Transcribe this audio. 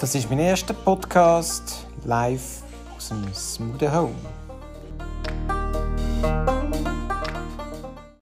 Das ist mein erster Podcast live aus dem Smoothie Home.